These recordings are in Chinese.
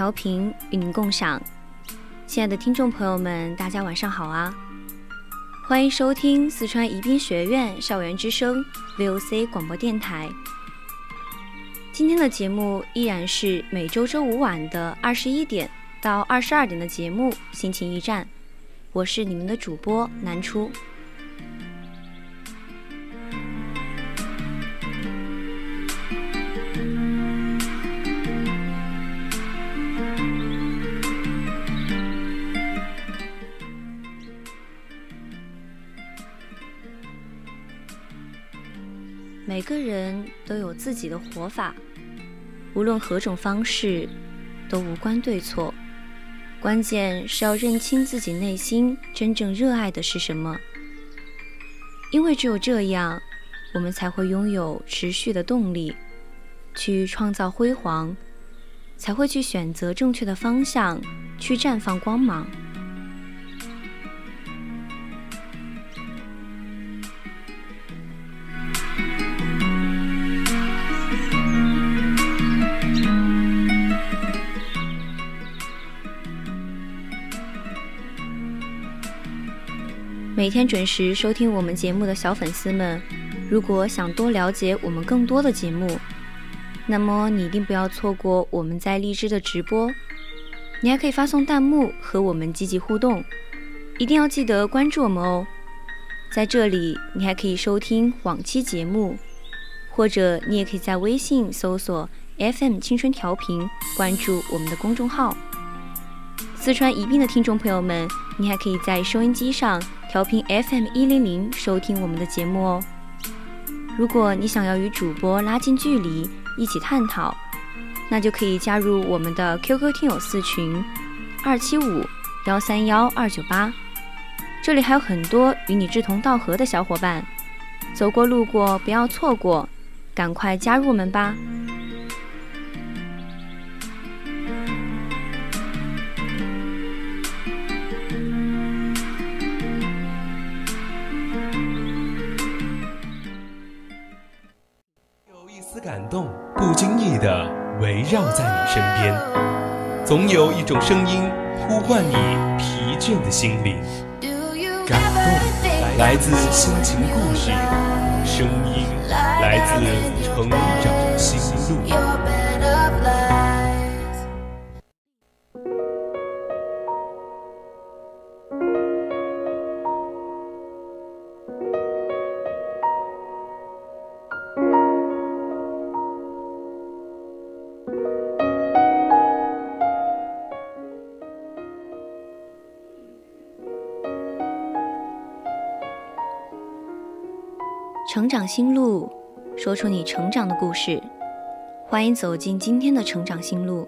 调频与您共享，亲爱的听众朋友们，大家晚上好啊！欢迎收听四川宜宾学院校园之声 VOC 广播电台。今天的节目依然是每周周五晚的二十一点到二十二点的节目《心情驿站》，我是你们的主播南初。每个人都有自己的活法，无论何种方式，都无关对错。关键是要认清自己内心真正热爱的是什么，因为只有这样，我们才会拥有持续的动力，去创造辉煌，才会去选择正确的方向，去绽放光芒。每天准时收听我们节目的小粉丝们，如果想多了解我们更多的节目，那么你一定不要错过我们在荔枝的直播。你还可以发送弹幕和我们积极互动，一定要记得关注我们哦。在这里，你还可以收听往期节目，或者你也可以在微信搜索 FM 青春调频，关注我们的公众号。四川宜宾的听众朋友们，你还可以在收音机上。调频 FM 一零零，收听我们的节目哦。如果你想要与主播拉近距离，一起探讨，那就可以加入我们的 QQ 听友四群二七五幺三幺二九八。这里还有很多与你志同道合的小伙伴，走过路过不要错过，赶快加入我们吧。种声音呼唤你疲倦的心灵。感动来自心情故事，声音来自成长心路。成长心路，说出你成长的故事。欢迎走进今天的成长心路。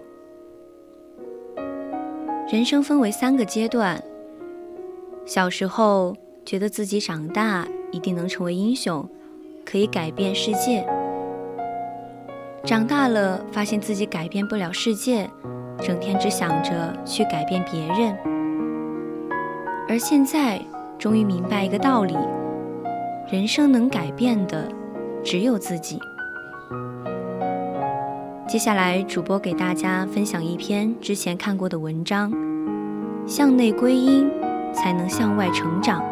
人生分为三个阶段：小时候觉得自己长大一定能成为英雄，可以改变世界；长大了发现自己改变不了世界，整天只想着去改变别人；而现在终于明白一个道理。人生能改变的只有自己。接下来，主播给大家分享一篇之前看过的文章：向内归因，才能向外成长。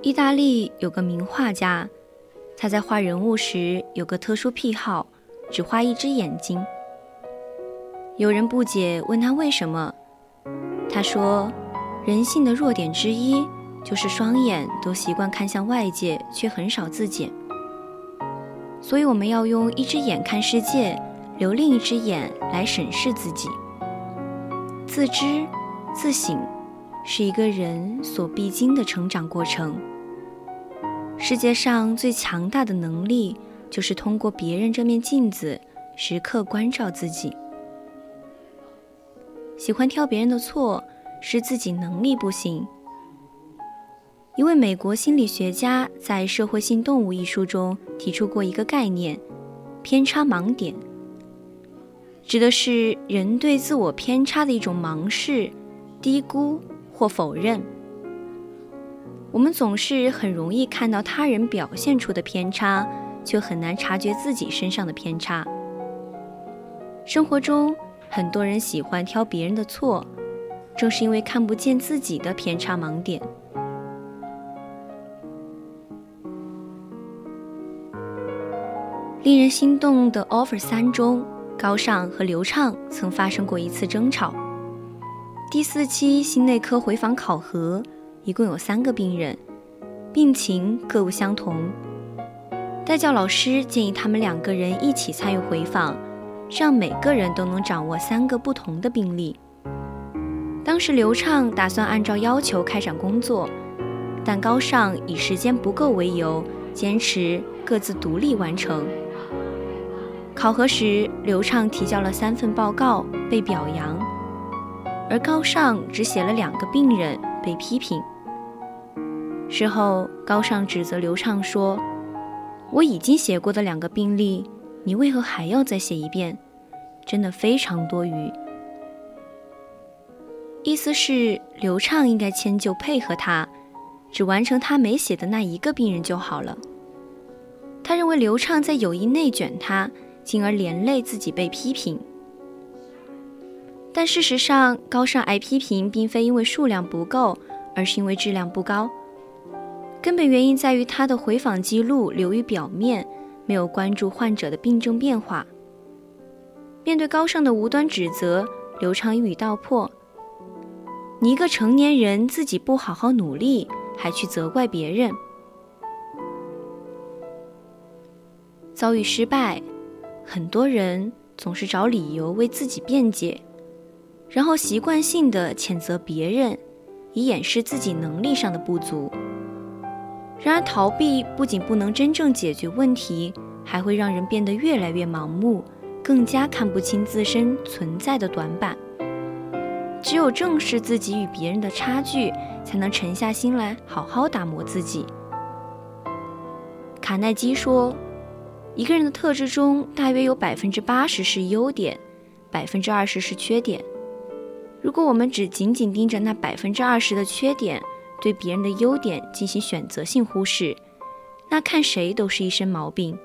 意大利有个名画家，他在画人物时有个特殊癖好，只画一只眼睛。有人不解，问他为什么，他说。人性的弱点之一，就是双眼都习惯看向外界，却很少自检。所以我们要用一只眼看世界，留另一只眼来审视自己。自知、自省，是一个人所必经的成长过程。世界上最强大的能力，就是通过别人这面镜子，时刻关照自己。喜欢挑别人的错。是自己能力不行。一位美国心理学家在《社会性动物》一书中提出过一个概念——偏差盲点，指的是人对自我偏差的一种盲视、低估或否认。我们总是很容易看到他人表现出的偏差，却很难察觉自己身上的偏差。生活中，很多人喜欢挑别人的错。正是因为看不见自己的偏差盲点。令人心动的 offer 三中，高尚和刘畅曾发生过一次争吵。第四期心内科回访考核，一共有三个病人，病情各不相同。代教老师建议他们两个人一起参与回访，让每个人都能掌握三个不同的病例。当时刘畅打算按照要求开展工作，但高尚以时间不够为由，坚持各自独立完成。考核时，刘畅提交了三份报告被表扬，而高尚只写了两个病人被批评。事后，高尚指责刘畅说：“我已经写过的两个病例，你为何还要再写一遍？真的非常多余。”意思是刘畅应该迁就配合他，只完成他没写的那一个病人就好了。他认为刘畅在有意内卷他，进而连累自己被批评。但事实上，高尚挨批评并非因为数量不够，而是因为质量不高。根本原因在于他的回访记录流于表面，没有关注患者的病症变化。面对高尚的无端指责，刘畅一语道破。你一个成年人自己不好好努力，还去责怪别人。遭遇失败，很多人总是找理由为自己辩解，然后习惯性的谴责别人，以掩饰自己能力上的不足。然而，逃避不仅不能真正解决问题，还会让人变得越来越盲目，更加看不清自身存在的短板。只有正视自己与别人的差距，才能沉下心来好好打磨自己。卡耐基说：“一个人的特质中，大约有百分之八十是优点，百分之二十是缺点。如果我们只紧紧盯着那百分之二十的缺点，对别人的优点进行选择性忽视，那看谁都是一身毛病。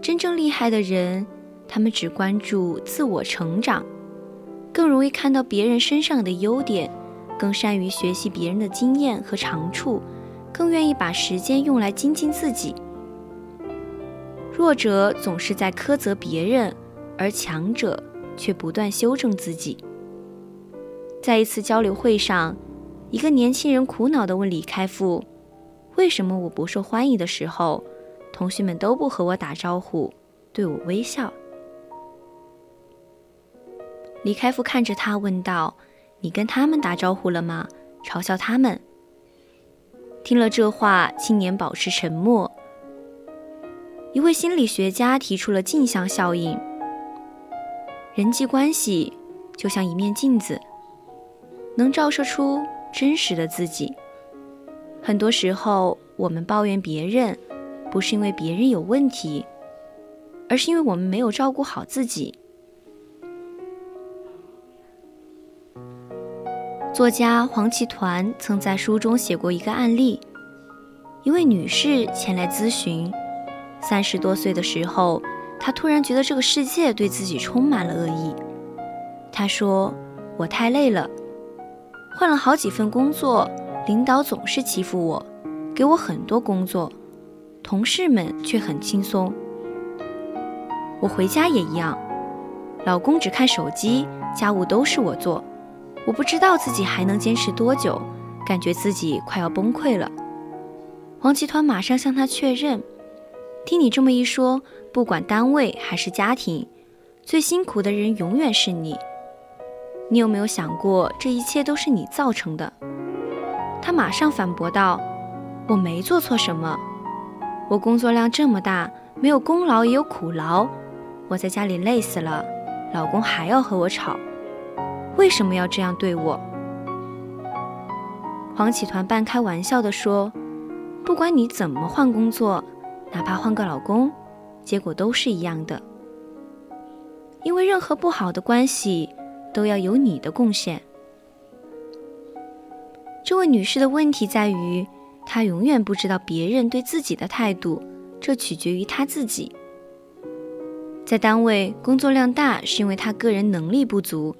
真正厉害的人。”他们只关注自我成长，更容易看到别人身上的优点，更善于学习别人的经验和长处，更愿意把时间用来精进自己。弱者总是在苛责别人，而强者却不断修正自己。在一次交流会上，一个年轻人苦恼地问李开复：“为什么我不受欢迎的时候，同学们都不和我打招呼，对我微笑？”李开复看着他问道：“你跟他们打招呼了吗？嘲笑他们？”听了这话，青年保持沉默。一位心理学家提出了镜像效应：人际关系就像一面镜子，能照射出真实的自己。很多时候，我们抱怨别人，不是因为别人有问题，而是因为我们没有照顾好自己。作家黄启团曾在书中写过一个案例：一位女士前来咨询，三十多岁的时候，她突然觉得这个世界对自己充满了恶意。她说：“我太累了，换了好几份工作，领导总是欺负我，给我很多工作，同事们却很轻松。我回家也一样，老公只看手机，家务都是我做。”我不知道自己还能坚持多久，感觉自己快要崩溃了。黄集团马上向他确认：“听你这么一说，不管单位还是家庭，最辛苦的人永远是你。你有没有想过，这一切都是你造成的？”他马上反驳道：“我没做错什么，我工作量这么大，没有功劳也有苦劳。我在家里累死了，老公还要和我吵。”为什么要这样对我？黄启团半开玩笑地说：“不管你怎么换工作，哪怕换个老公，结果都是一样的。因为任何不好的关系都要有你的贡献。”这位女士的问题在于，她永远不知道别人对自己的态度，这取决于她自己。在单位工作量大，是因为她个人能力不足。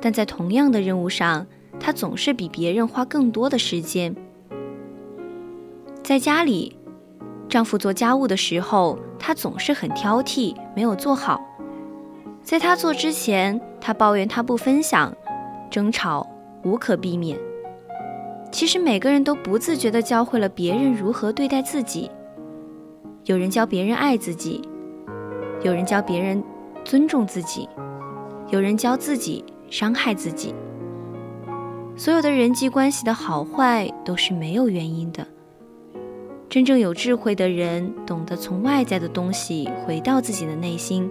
但在同样的任务上，她总是比别人花更多的时间。在家里，丈夫做家务的时候，她总是很挑剔，没有做好。在他做之前，他抱怨他不分享，争吵无可避免。其实每个人都不自觉地教会了别人如何对待自己。有人教别人爱自己，有人教别人尊重自己，有人教自己。伤害自己，所有的人际关系的好坏都是没有原因的。真正有智慧的人，懂得从外在的东西回到自己的内心，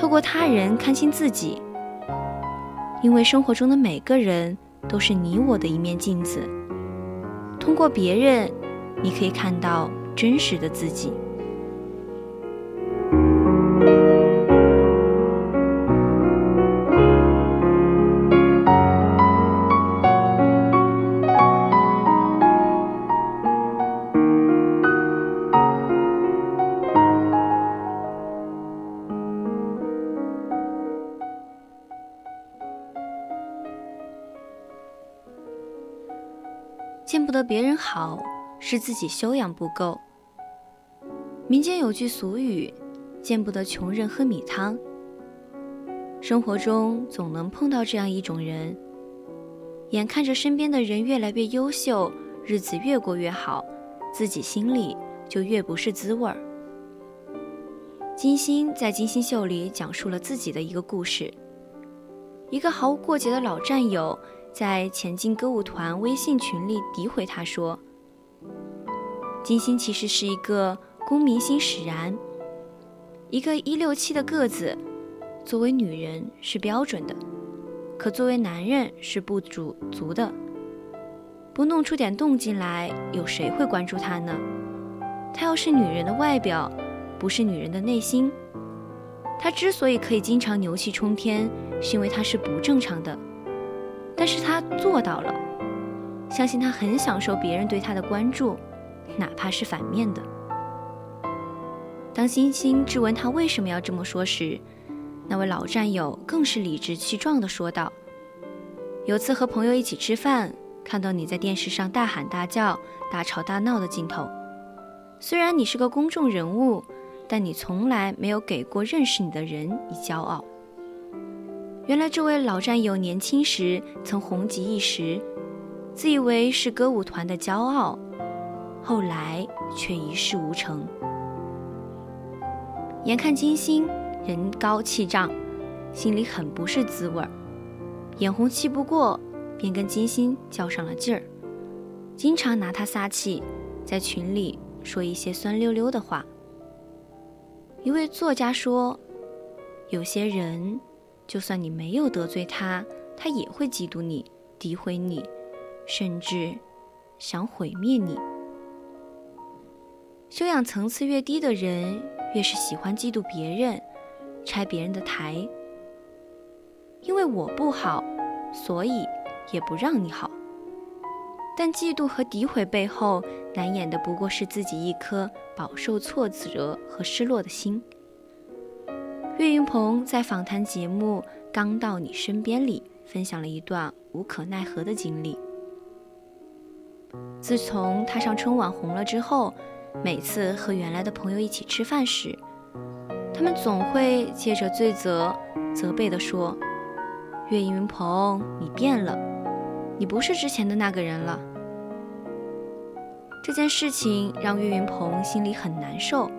透过他人看清自己。因为生活中的每个人都是你我的一面镜子，通过别人，你可以看到真实的自己。是自己修养不够。民间有句俗语：“见不得穷人喝米汤。”生活中总能碰到这样一种人，眼看着身边的人越来越优秀，日子越过越好，自己心里就越不是滋味儿。金星在《金星秀》里讲述了自己的一个故事：一个毫无过节的老战友。在前进歌舞团微信群里诋毁他说：“金星其实是一个功名心使然，一个一六七的个子，作为女人是标准的，可作为男人是不足足的。不弄出点动静来，有谁会关注他呢？他要是女人的外表，不是女人的内心。他之所以可以经常牛气冲天，是因为他是不正常的。”但是他做到了，相信他很享受别人对他的关注，哪怕是反面的。当星星质问他为什么要这么说时，那位老战友更是理直气壮地说道：“有次和朋友一起吃饭，看到你在电视上大喊大叫、大吵大闹的镜头。虽然你是个公众人物，但你从来没有给过认识你的人以骄傲。”原来这位老战友年轻时曾红极一时，自以为是歌舞团的骄傲，后来却一事无成。眼看金星人高气胀，心里很不是滋味儿，眼红气不过，便跟金星较上了劲儿，经常拿他撒气，在群里说一些酸溜溜的话。一位作家说：“有些人。”就算你没有得罪他，他也会嫉妒你、诋毁你，甚至想毁灭你。修养层次越低的人，越是喜欢嫉妒别人、拆别人的台。因为我不好，所以也不让你好。但嫉妒和诋毁背后，难掩的不过是自己一颗饱受挫折和失落的心。岳云鹏在访谈节目《刚到你身边》里分享了一段无可奈何的经历。自从他上春晚红了之后，每次和原来的朋友一起吃饭时，他们总会借着罪责、责备地说：“岳云鹏，你变了，你不是之前的那个人了。”这件事情让岳云鹏心里很难受。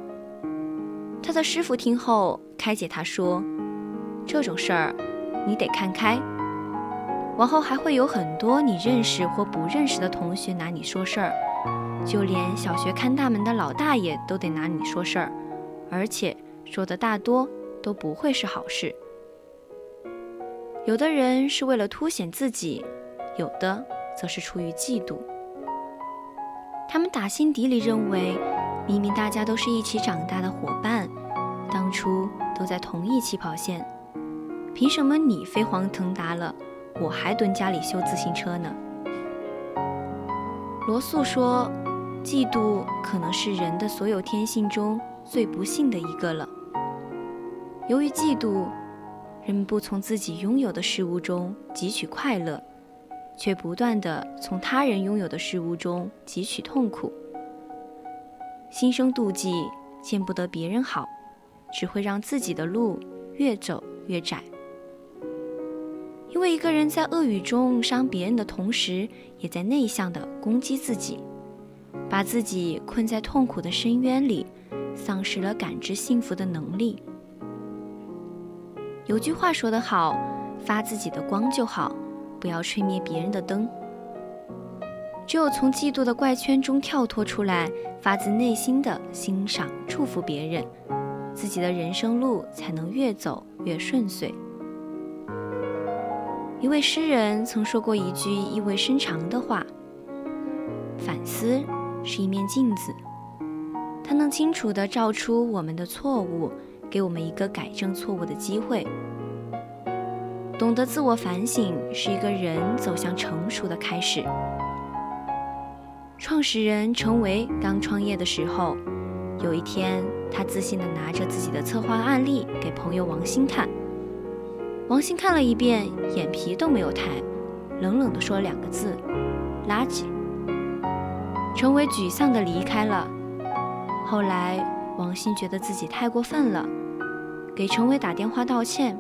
他的师傅听后开解他说：“这种事儿，你得看开。往后还会有很多你认识或不认识的同学拿你说事儿，就连小学看大门的老大爷都得拿你说事儿，而且说的大多都不会是好事。有的人是为了凸显自己，有的则是出于嫉妒。”他们打心底里认为，明明大家都是一起长大的伙伴，当初都在同一起跑线，凭什么你飞黄腾达了，我还蹲家里修自行车呢？罗素说，嫉妒可能是人的所有天性中最不幸的一个了。由于嫉妒，人们不从自己拥有的事物中汲取快乐。却不断地从他人拥有的事物中汲取痛苦，心生妒忌，见不得别人好，只会让自己的路越走越窄。因为一个人在恶语中伤别人的同时，也在内向的攻击自己，把自己困在痛苦的深渊里，丧失了感知幸福的能力。有句话说得好：“发自己的光就好。”不要吹灭别人的灯。只有从嫉妒的怪圈中跳脱出来，发自内心的欣赏、祝福别人，自己的人生路才能越走越顺遂。一位诗人曾说过一句意味深长的话：“反思是一面镜子，它能清楚地照出我们的错误，给我们一个改正错误的机会。”懂得自我反省是一个人走向成熟的开始。创始人程维刚创业的时候，有一天，他自信地拿着自己的策划案例给朋友王鑫看。王鑫看了一遍，眼皮都没有抬，冷冷地说两个字：“垃圾。”陈伟沮丧地离开了。后来，王鑫觉得自己太过分了，给陈伟打电话道歉。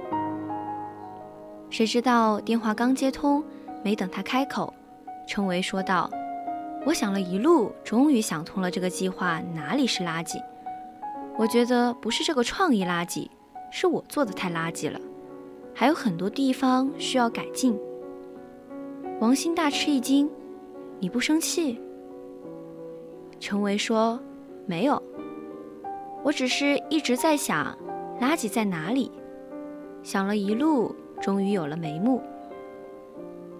谁知道电话刚接通，没等他开口，陈伟说道：“我想了一路，终于想通了这个计划哪里是垃圾。我觉得不是这个创意垃圾，是我做的太垃圾了，还有很多地方需要改进。”王鑫大吃一惊：“你不生气？”程维说：“没有，我只是一直在想，垃圾在哪里，想了一路。”终于有了眉目。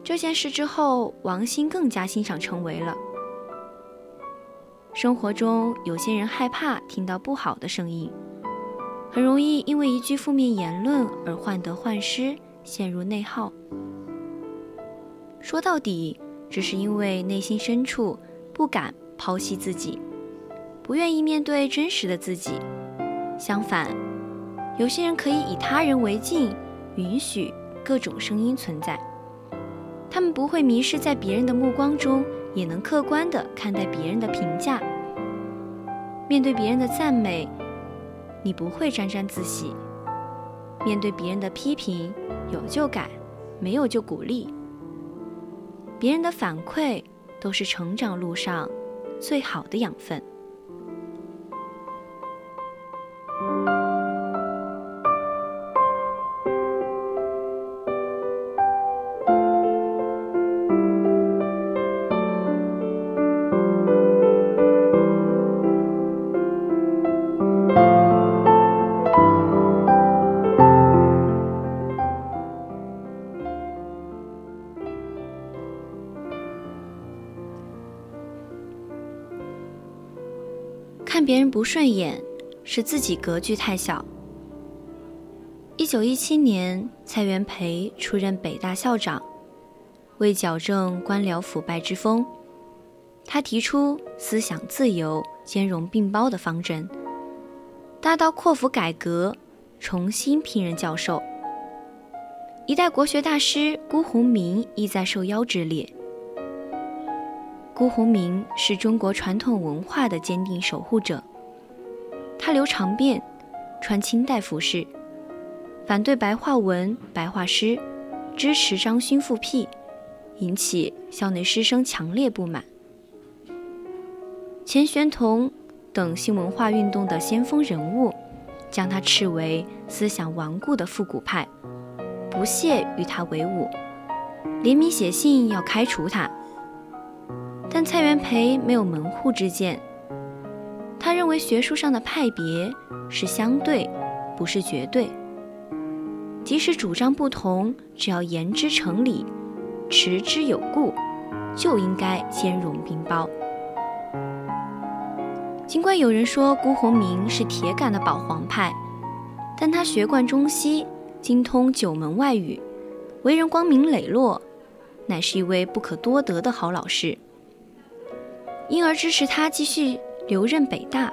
这件事之后，王鑫更加欣赏程维了。生活中有些人害怕听到不好的声音，很容易因为一句负面言论而患得患失，陷入内耗。说到底，只是因为内心深处不敢剖析自己，不愿意面对真实的自己。相反，有些人可以以他人为镜。允许各种声音存在，他们不会迷失在别人的目光中，也能客观地看待别人的评价。面对别人的赞美，你不会沾沾自喜；面对别人的批评，有就改，没有就鼓励。别人的反馈都是成长路上最好的养分。不顺眼，是自己格局太小。一九一七年，蔡元培出任北大校长，为矫正官僚腐败之风，他提出思想自由、兼容并包的方针，大刀阔斧改革，重新聘任教授。一代国学大师辜鸿铭亦在受邀之列。辜鸿铭是中国传统文化的坚定守护者，他留长辫，穿清代服饰，反对白话文、白话诗，支持张勋复辟，引起校内师生强烈不满。钱玄同等新文化运动的先锋人物，将他斥为思想顽固的复古派。不屑与他为伍，联名写信要开除他。但蔡元培没有门户之见，他认为学术上的派别是相对，不是绝对。即使主张不同，只要言之成理，持之有故，就应该兼容并包。尽管有人说辜鸿铭是铁杆的保皇派，但他学贯中西。精通九门外语，为人光明磊落，乃是一位不可多得的好老师。因而支持他继续留任北大。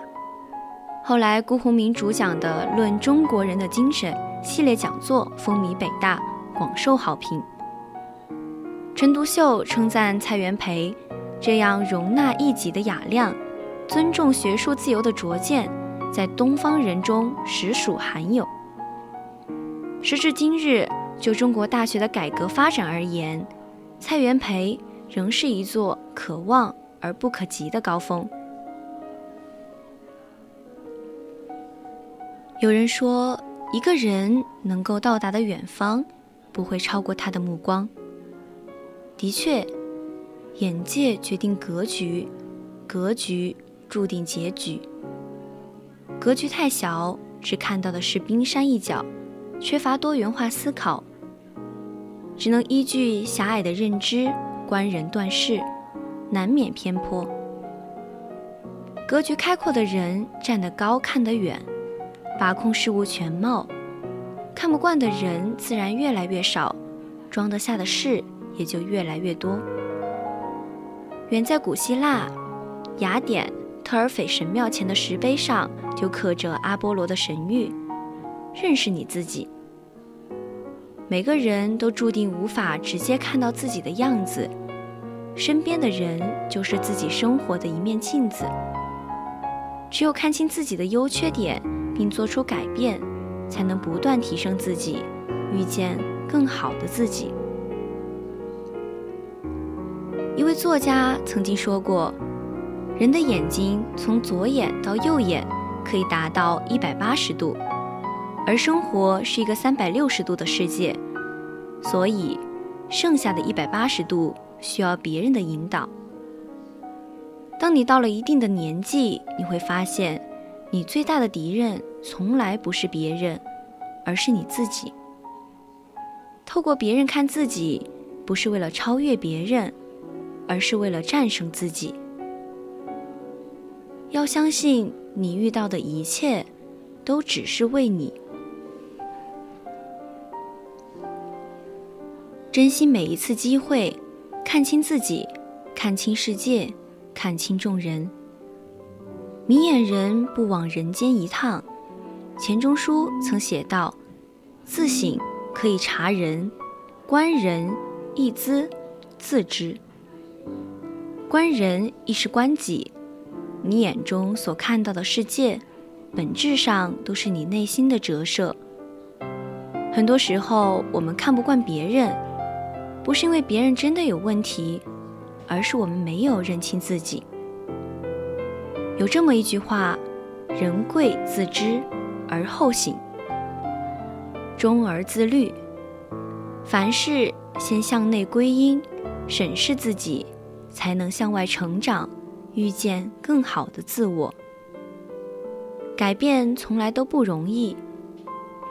后来，辜鸿铭主讲的《论中国人的精神》系列讲座风靡北大，广受好评。陈独秀称赞蔡元培这样容纳异己的雅量，尊重学术自由的拙见，在东方人中实属罕有。时至今日，就中国大学的改革发展而言，蔡元培仍是一座可望而不可及的高峰。有人说，一个人能够到达的远方，不会超过他的目光。的确，眼界决定格局，格局注定结局。格局太小，只看到的是冰山一角。缺乏多元化思考，只能依据狭隘的认知观人断事，难免偏颇。格局开阔的人站得高看得远，把控事物全貌，看不惯的人自然越来越少，装得下的事也就越来越多。远在古希腊雅典特尔斐神庙前的石碑上，就刻着阿波罗的神谕。认识你自己。每个人都注定无法直接看到自己的样子，身边的人就是自己生活的一面镜子。只有看清自己的优缺点，并做出改变，才能不断提升自己，遇见更好的自己。一位作家曾经说过：“人的眼睛从左眼到右眼可以达到一百八十度。”而生活是一个三百六十度的世界，所以剩下的一百八十度需要别人的引导。当你到了一定的年纪，你会发现，你最大的敌人从来不是别人，而是你自己。透过别人看自己，不是为了超越别人，而是为了战胜自己。要相信，你遇到的一切，都只是为你。珍惜每一次机会，看清自己，看清世界，看清众人。明眼人不枉人间一趟。钱钟书曾写道：“自省可以察人，观人亦知自知。观人亦是观己。你眼中所看到的世界，本质上都是你内心的折射。很多时候，我们看不惯别人。”不是因为别人真的有问题，而是我们没有认清自己。有这么一句话：“人贵自知而后醒，忠而自律。”凡事先向内归因，审视自己，才能向外成长，遇见更好的自我。改变从来都不容易，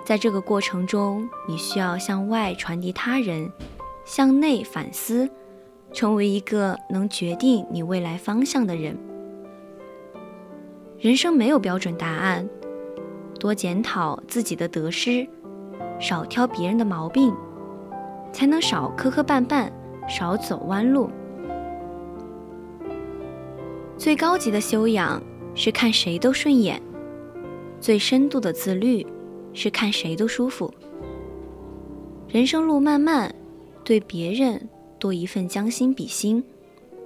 在这个过程中，你需要向外传递他人。向内反思，成为一个能决定你未来方向的人。人生没有标准答案，多检讨自己的得失，少挑别人的毛病，才能少磕磕绊绊，少走弯路。最高级的修养是看谁都顺眼，最深度的自律是看谁都舒服。人生路漫漫，对别人多一份将心比心，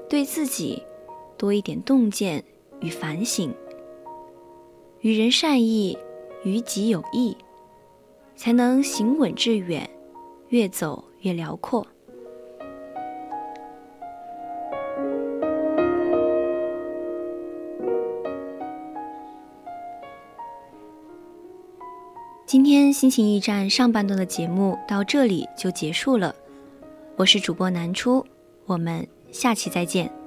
对自己多一点洞见与反省。与人善意，与己有益，才能行稳致远，越走越辽阔。今天心情驿站上半段的节目到这里就结束了，我是主播南初，我们下期再见。